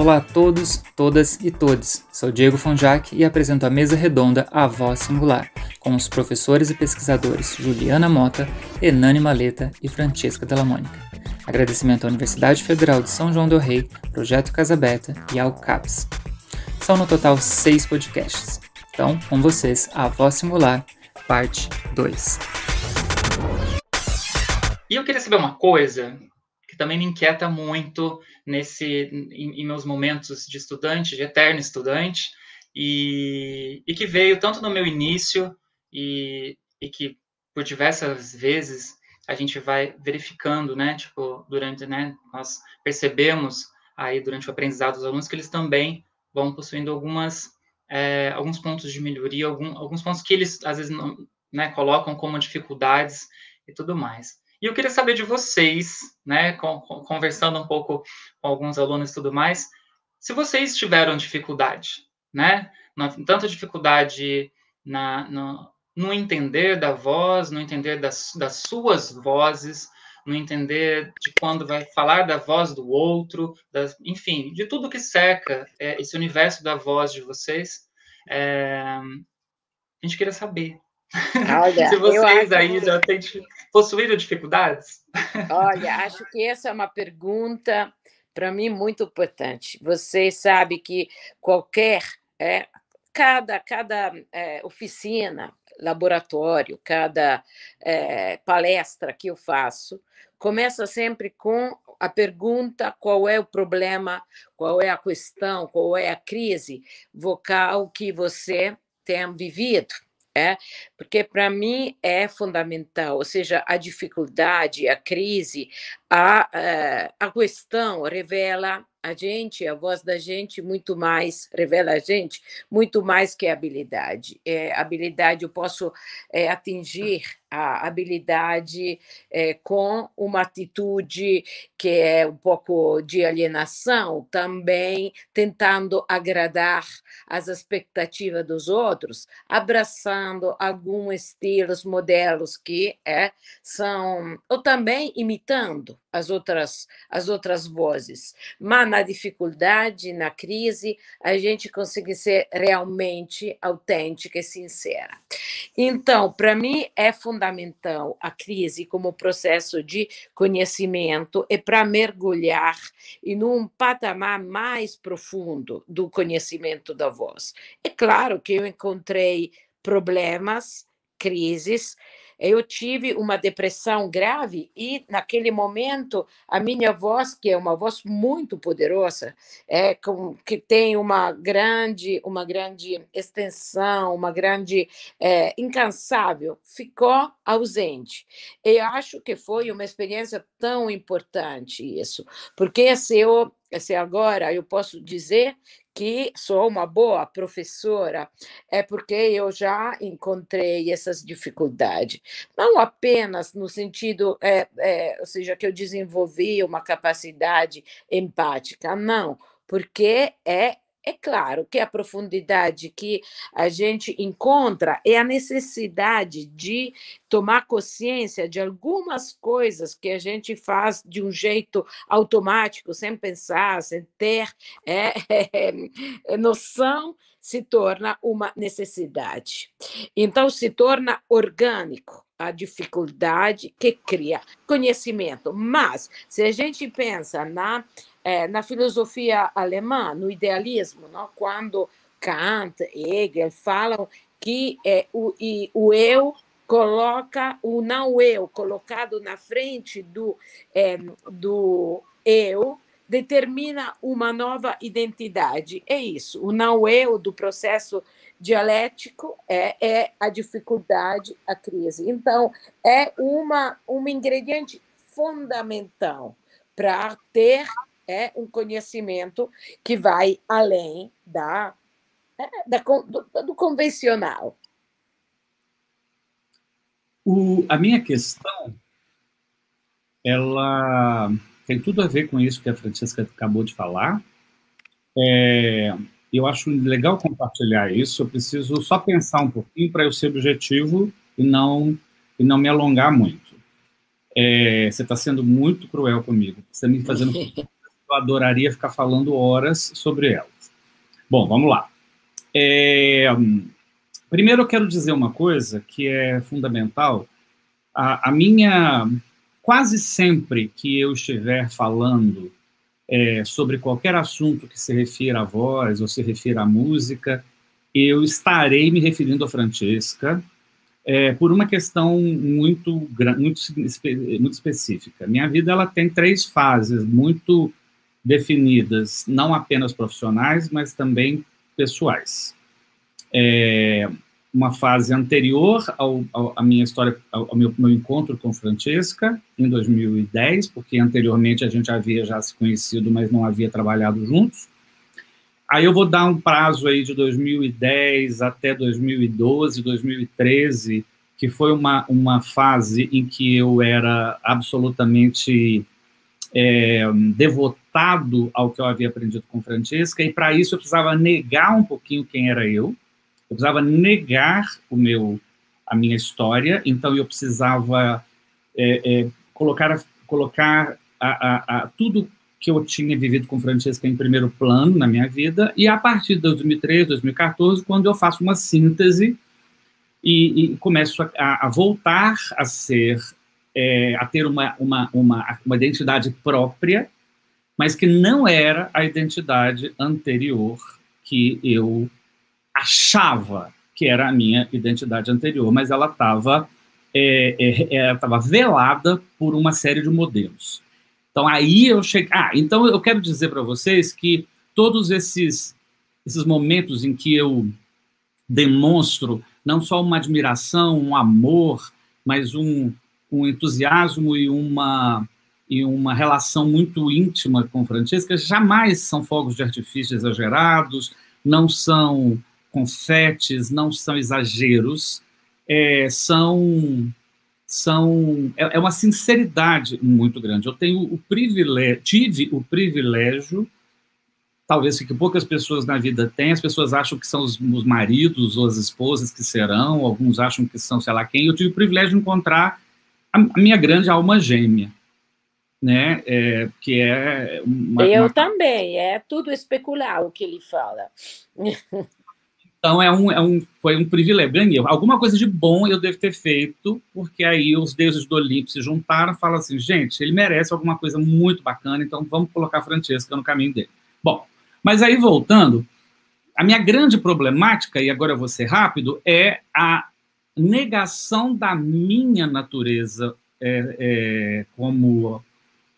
Olá a todos, todas e todes. Sou Diego Fonjac e apresento a mesa redonda A Voz Singular, com os professores e pesquisadores Juliana Mota, Enani Maleta e Francesca Della Mônica. Agradecimento à Universidade Federal de São João del Rei, Projeto Casa Beta e ao CAPS. São no total seis podcasts. Então, com vocês, A Voz Singular, parte 2. E eu queria saber uma coisa que também me inquieta muito nesse em, em meus momentos de estudante, de eterno estudante, e, e que veio tanto no meu início e, e que por diversas vezes a gente vai verificando, né, tipo, durante, né, nós percebemos aí durante o aprendizado dos alunos que eles também vão possuindo algumas, é, alguns pontos de melhoria, algum, alguns pontos que eles às vezes não, né, colocam como dificuldades e tudo mais. E eu queria saber de vocês, né, conversando um pouco com alguns alunos e tudo mais, se vocês tiveram dificuldade, né, na, tanto dificuldade na, no, no, entender da voz, no entender das, das suas vozes, no entender de quando vai falar da voz do outro, das, enfim, de tudo que cerca é, esse universo da voz de vocês, é, a gente queria saber, Olha, Se vocês aí que... possuíram dificuldades? Olha, acho que essa é uma pergunta para mim muito importante. Você sabe que qualquer é, cada cada é, oficina, laboratório, cada é, palestra que eu faço começa sempre com a pergunta qual é o problema, qual é a questão, qual é a crise vocal que você tem vivido. É, porque para mim é fundamental, ou seja, a dificuldade, a crise, a, eh, a questão revela a gente, a voz da gente, muito mais, revela a gente, muito mais que habilidade. É, habilidade, eu posso é, atingir a habilidade é, com uma atitude que é um pouco de alienação, também tentando agradar as expectativas dos outros, abraçando alguns estilos, modelos que é, são, ou também imitando as outras, as outras vozes. Mas na dificuldade, na crise, a gente consegue ser realmente autêntica e sincera. Então, para mim, é fundamental a crise como processo de conhecimento e para mergulhar em um patamar mais profundo do conhecimento da voz. É claro que eu encontrei problemas, crises, eu tive uma depressão grave e, naquele momento, a minha voz, que é uma voz muito poderosa, é, com, que tem uma grande, uma grande extensão, uma grande é, incansável, ficou ausente. Eu acho que foi uma experiência tão importante isso, porque se eu se agora eu posso dizer que sou uma boa professora é porque eu já encontrei essas dificuldades. Não apenas no sentido, é, é, ou seja, que eu desenvolvi uma capacidade empática, não, porque é é claro que a profundidade que a gente encontra é a necessidade de tomar consciência de algumas coisas que a gente faz de um jeito automático, sem pensar, sem ter é, é, noção, se torna uma necessidade. Então, se torna orgânico a dificuldade que cria conhecimento. Mas, se a gente pensa na é, na filosofia alemã, no idealismo, não? quando Kant, Hegel falam que é, o, o eu coloca o não eu colocado na frente do, é, do eu determina uma nova identidade. É isso. O não eu do processo dialético é, é a dificuldade, a crise. Então, é uma, um ingrediente fundamental para ter é um conhecimento que vai além da, é, da do, do, convencional. O, a minha questão, ela tem tudo a ver com isso que a Francesca acabou de falar. É, eu acho legal compartilhar isso. Eu preciso só pensar um pouquinho para eu ser objetivo e não e não me alongar muito. É, você está sendo muito cruel comigo. Você está me fazendo eu adoraria ficar falando horas sobre elas. Bom, vamos lá. É, primeiro, eu quero dizer uma coisa que é fundamental. A, a minha. Quase sempre que eu estiver falando é, sobre qualquer assunto que se refira à voz ou se refira à música, eu estarei me referindo a Francesca é, por uma questão muito, muito, muito específica. Minha vida ela tem três fases muito definidas, não apenas profissionais, mas também pessoais. É, uma fase anterior ao, ao, à minha história, ao, ao meu, meu, encontro com Francesca, em 2010, porque anteriormente a gente havia já se conhecido, mas não havia trabalhado juntos. Aí eu vou dar um prazo aí de 2010 até 2012, 2013, que foi uma, uma fase em que eu era absolutamente é, devotado ao que eu havia aprendido com Francesca, e para isso eu precisava negar um pouquinho quem era eu, eu precisava negar o meu, a minha história, então eu precisava é, é, colocar, colocar a, a, a, tudo que eu tinha vivido com Francesca em primeiro plano na minha vida, e a partir de 2013, 2014, quando eu faço uma síntese e, e começo a, a, voltar a ser, é, a ter uma, uma, uma, uma identidade própria, mas que não era a identidade anterior que eu achava que era a minha identidade anterior, mas ela estava é, é, é velada por uma série de modelos. Então aí eu cheguei. Ah, então eu quero dizer para vocês que todos esses esses momentos em que eu demonstro não só uma admiração, um amor, mas um, um entusiasmo e uma e uma relação muito íntima com Francesca, jamais são fogos de artifício exagerados, não são confetes, não são exageros, é, são são é, é, uma sinceridade muito grande. Eu tenho o privilégio, tive o privilégio, talvez que poucas pessoas na vida têm. As pessoas acham que são os, os, maridos ou as esposas que serão, alguns acham que são sei lá quem. Eu tive o privilégio de encontrar a, minha grande alma gêmea, né? É, que é uma, eu uma... também. É tudo especular o que ele fala. Então é um, é um, foi um privilégio. Ganhei. Alguma coisa de bom eu devo ter feito, porque aí os deuses do Olimpo se juntaram e falaram assim: gente, ele merece alguma coisa muito bacana, então vamos colocar a Francesca no caminho dele. Bom, mas aí voltando, a minha grande problemática, e agora eu vou ser rápido, é a negação da minha natureza é, é, como,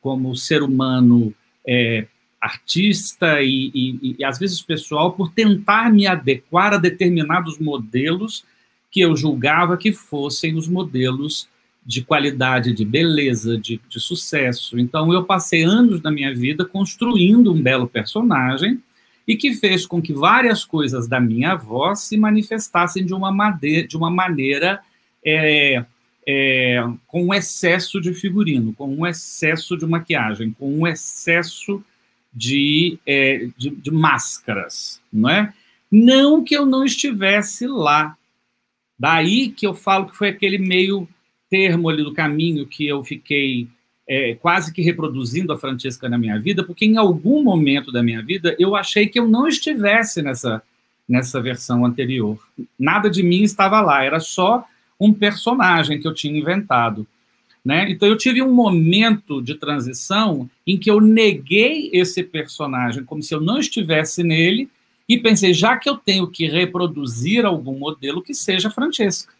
como ser humano é, artista e, e, e, às vezes pessoal por tentar me adequar a determinados modelos que eu julgava que fossem os modelos de qualidade, de beleza, de, de sucesso. Então eu passei anos da minha vida construindo um belo personagem e que fez com que várias coisas da minha voz se manifestassem de uma, de uma maneira é, é, com um excesso de figurino, com um excesso de maquiagem, com um excesso de, é, de, de, máscaras, não é? Não que eu não estivesse lá. Daí que eu falo que foi aquele meio termo ali do caminho que eu fiquei é, quase que reproduzindo a Francesca na minha vida, porque em algum momento da minha vida eu achei que eu não estivesse nessa, nessa versão anterior. Nada de mim estava lá, era só um personagem que eu tinha inventado. Né? Então eu tive um momento de transição em que eu neguei esse personagem como se eu não estivesse nele e pensei, já que eu tenho que reproduzir algum modelo que seja Francesca.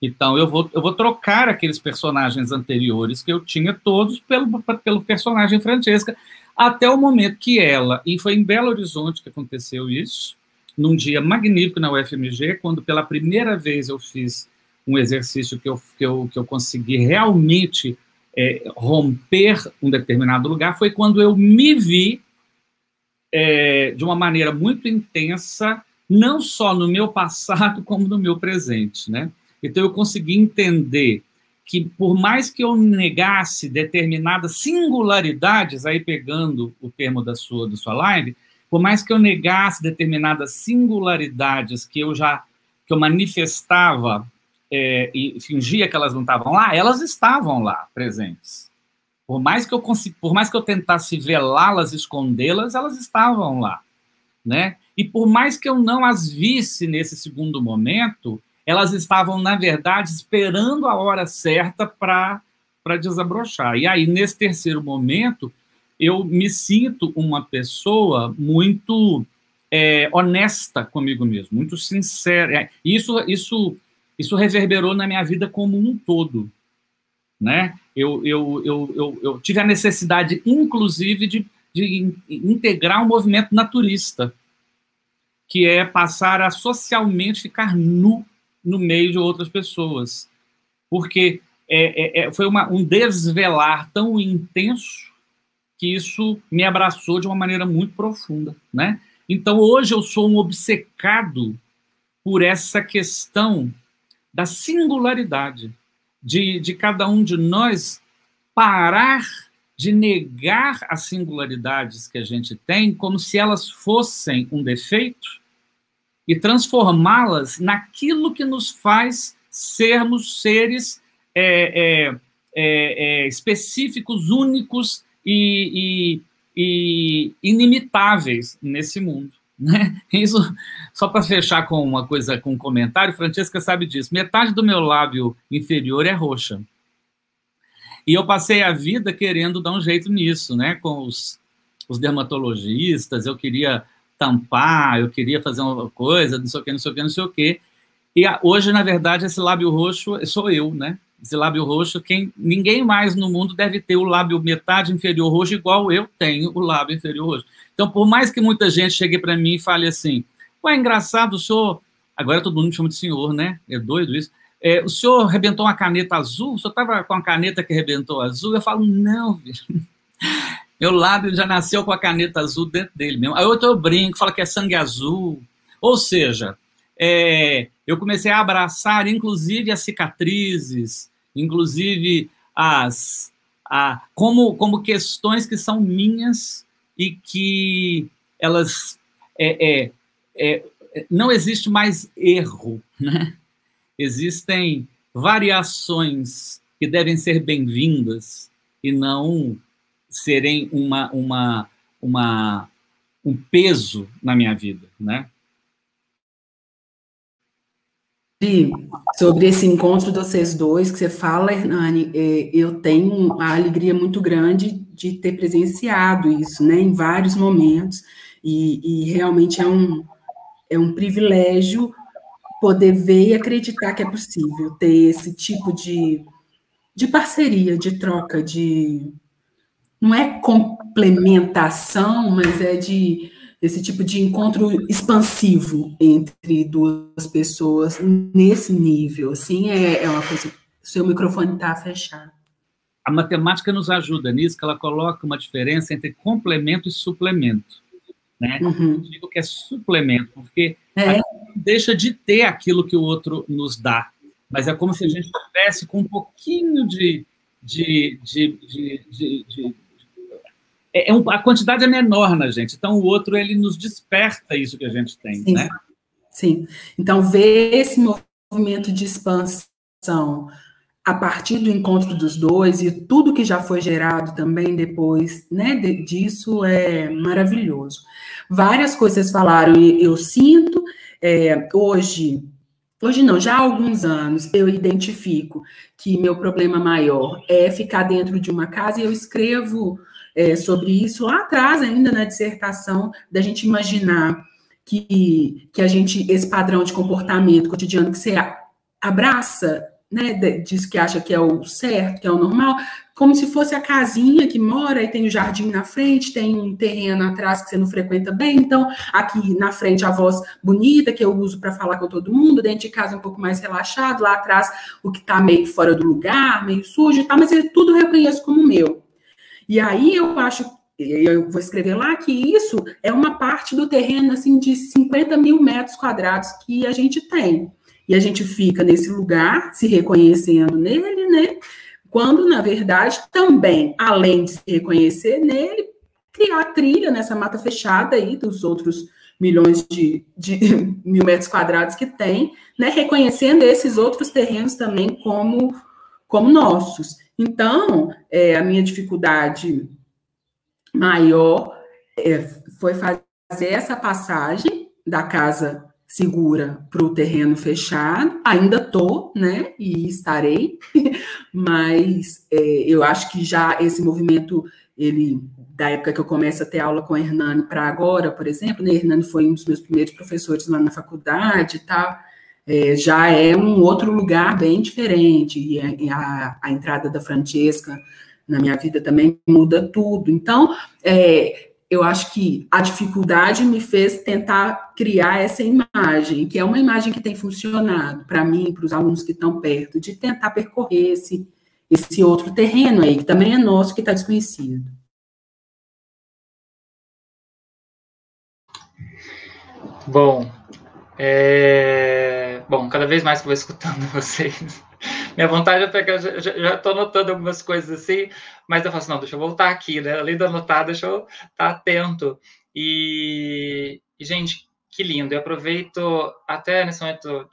Então eu vou, eu vou trocar aqueles personagens anteriores que eu tinha todos pelo, pelo personagem Francesca, até o momento que ela, e foi em Belo Horizonte que aconteceu isso, num dia magnífico na UFMG, quando pela primeira vez eu fiz um exercício que eu, que eu, que eu consegui realmente é, romper um determinado lugar foi quando eu me vi é, de uma maneira muito intensa, não só no meu passado, como no meu presente. Né? Então, eu consegui entender que, por mais que eu negasse determinadas singularidades, aí pegando o termo da sua, da sua live, por mais que eu negasse determinadas singularidades que eu já que eu manifestava é, e fingia que elas não estavam lá, elas estavam lá, presentes. Por mais que eu por mais que eu tentasse velá-las, escondê-las, elas estavam lá, né? E por mais que eu não as visse nesse segundo momento, elas estavam na verdade esperando a hora certa para desabrochar. E aí nesse terceiro momento, eu me sinto uma pessoa muito é, honesta comigo mesmo, muito sincera. É, isso, isso, isso reverberou na minha vida como um todo, né? Eu, eu, eu, eu, eu tive a necessidade, inclusive, de, de integrar um movimento naturista, que é passar a socialmente ficar nu no meio de outras pessoas, porque é, é, é foi uma, um desvelar tão intenso que isso me abraçou de uma maneira muito profunda, né? Então hoje eu sou um obcecado por essa questão da singularidade de, de cada um de nós parar de negar as singularidades que a gente tem como se elas fossem um defeito e transformá-las naquilo que nos faz sermos seres é, é, é, é específicos, únicos e, e, e inimitáveis nesse mundo. Né? Isso, só para fechar com uma coisa, com um comentário, Francesca sabe disso. Metade do meu lábio inferior é roxa. E eu passei a vida querendo dar um jeito nisso, né? Com os, os dermatologistas, eu queria tampar, eu queria fazer uma coisa, não sei o que, não sei o que, não sei o que. E hoje, na verdade, esse lábio roxo sou eu, né? esse lábio roxo, quem ninguém mais no mundo deve ter o lábio metade inferior roxo igual eu tenho o lábio inferior roxo. Então, por mais que muita gente chegue para mim e fale assim, ué, engraçado, o senhor, agora todo mundo me chama de senhor, né? É doido isso. É, o senhor arrebentou uma caneta azul? O senhor estava com a caneta que arrebentou azul? Eu falo, não. Meu lábio já nasceu com a caneta azul dentro dele mesmo. Aí outro eu brinco, fala que é sangue azul. Ou seja, é, eu comecei a abraçar, inclusive, as cicatrizes, inclusive as a, como, como questões que são minhas e que elas é, é, é, não existe mais erro, né? Existem variações que devem ser bem-vindas e não serem uma, uma, uma, um peso na minha vida, né? sobre esse encontro de vocês dois que você fala, Hernani, é, eu tenho a alegria muito grande de ter presenciado isso, né, em vários momentos, e, e realmente é um, é um privilégio poder ver e acreditar que é possível ter esse tipo de, de parceria, de troca, de. Não é complementação, mas é de esse tipo de encontro expansivo entre duas pessoas nesse nível, assim, é, é uma coisa. Seu microfone está fechado. A matemática nos ajuda nisso, que ela coloca uma diferença entre complemento e suplemento. Né? Uhum. Eu digo que é suplemento, porque é. deixa de ter aquilo que o outro nos dá, mas é como se a gente tivesse com um pouquinho de, de, de, de, de, de é, é um, a quantidade é menor na gente. Então, o outro, ele nos desperta isso que a gente tem, Sim. né? Sim. Então, ver esse movimento de expansão a partir do encontro dos dois e tudo que já foi gerado também depois, né, de, disso é maravilhoso. Várias coisas falaram e eu sinto, é, hoje, hoje não, já há alguns anos, eu identifico que meu problema maior é ficar dentro de uma casa e eu escrevo é, sobre isso lá atrás, ainda na dissertação, da gente imaginar que, que a gente, esse padrão de comportamento cotidiano que você abraça, né, diz que acha que é o certo, que é o normal, como se fosse a casinha que mora e tem o jardim na frente, tem um terreno atrás que você não frequenta bem, então aqui na frente a voz bonita que eu uso para falar com todo mundo, dentro de casa um pouco mais relaxado, lá atrás o que está meio fora do lugar, meio sujo e tal, mas eu tudo reconheço como meu. E aí eu acho, eu vou escrever lá que isso é uma parte do terreno assim de 50 mil metros quadrados que a gente tem. E a gente fica nesse lugar, se reconhecendo nele, né? Quando, na verdade, também, além de se reconhecer nele, criar trilha nessa mata fechada aí dos outros milhões de, de mil metros quadrados que tem, né? Reconhecendo esses outros terrenos também como, como nossos. Então, é, a minha dificuldade maior é, foi fazer essa passagem da casa segura para o terreno fechado. Ainda estou, né? E estarei, mas é, eu acho que já esse movimento, ele da época que eu começo a ter aula com a Hernani para agora, por exemplo, né? Hernani foi um dos meus primeiros professores lá na faculdade e tal. É, já é um outro lugar bem diferente, e a, a, entrada da Francesca na minha vida também muda tudo. Então, é, eu acho que a dificuldade me fez tentar criar essa imagem, que é uma imagem que tem funcionado para mim, para os alunos que estão perto, de tentar percorrer esse, esse outro terreno aí, que também é nosso, que está desconhecido. Bom, é... bom, cada vez mais que vou escutando vocês, minha vontade é pegar, já estou anotando algumas coisas assim, mas eu falo assim, não, deixa eu voltar aqui, né? Além de anotar, deixa eu estar tá atento. E, e, gente, que lindo. Eu aproveito até nesse momento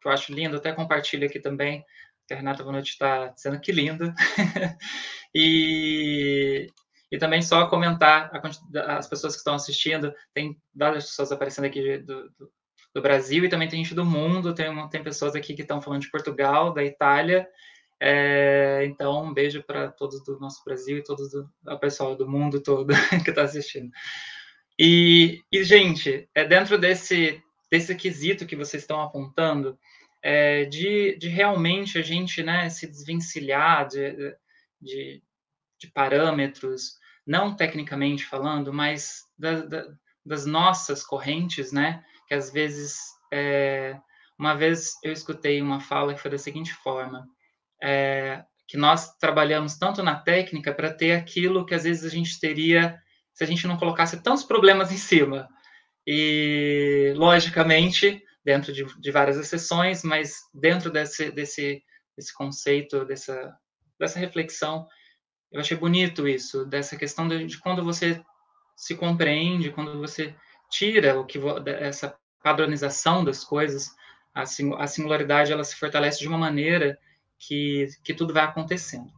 que eu acho lindo, até compartilho aqui também, que a Renata Bonucci está dizendo que lindo. e, e também só comentar a, as pessoas que estão assistindo, tem várias pessoas aparecendo aqui do, do do Brasil e também tem gente do mundo, tem, tem pessoas aqui que estão falando de Portugal, da Itália. É, então, um beijo para todos do nosso Brasil e todos do o pessoal do mundo todo que está assistindo. E, e, gente, é dentro desse, desse quesito que vocês estão apontando, é, de, de realmente a gente né, se desvencilhar de, de, de parâmetros, não tecnicamente falando, mas da, da, das nossas correntes, né? Que às vezes é, uma vez eu escutei uma fala que foi da seguinte forma é, que nós trabalhamos tanto na técnica para ter aquilo que às vezes a gente teria se a gente não colocasse tantos problemas em cima. E logicamente dentro de, de várias exceções mas dentro desse desse desse conceito dessa dessa reflexão eu achei bonito isso dessa questão de, de quando você se compreende quando você tira o que essa padronização das coisas, a, singularidade ela se fortalece de uma maneira que, que tudo vai acontecendo.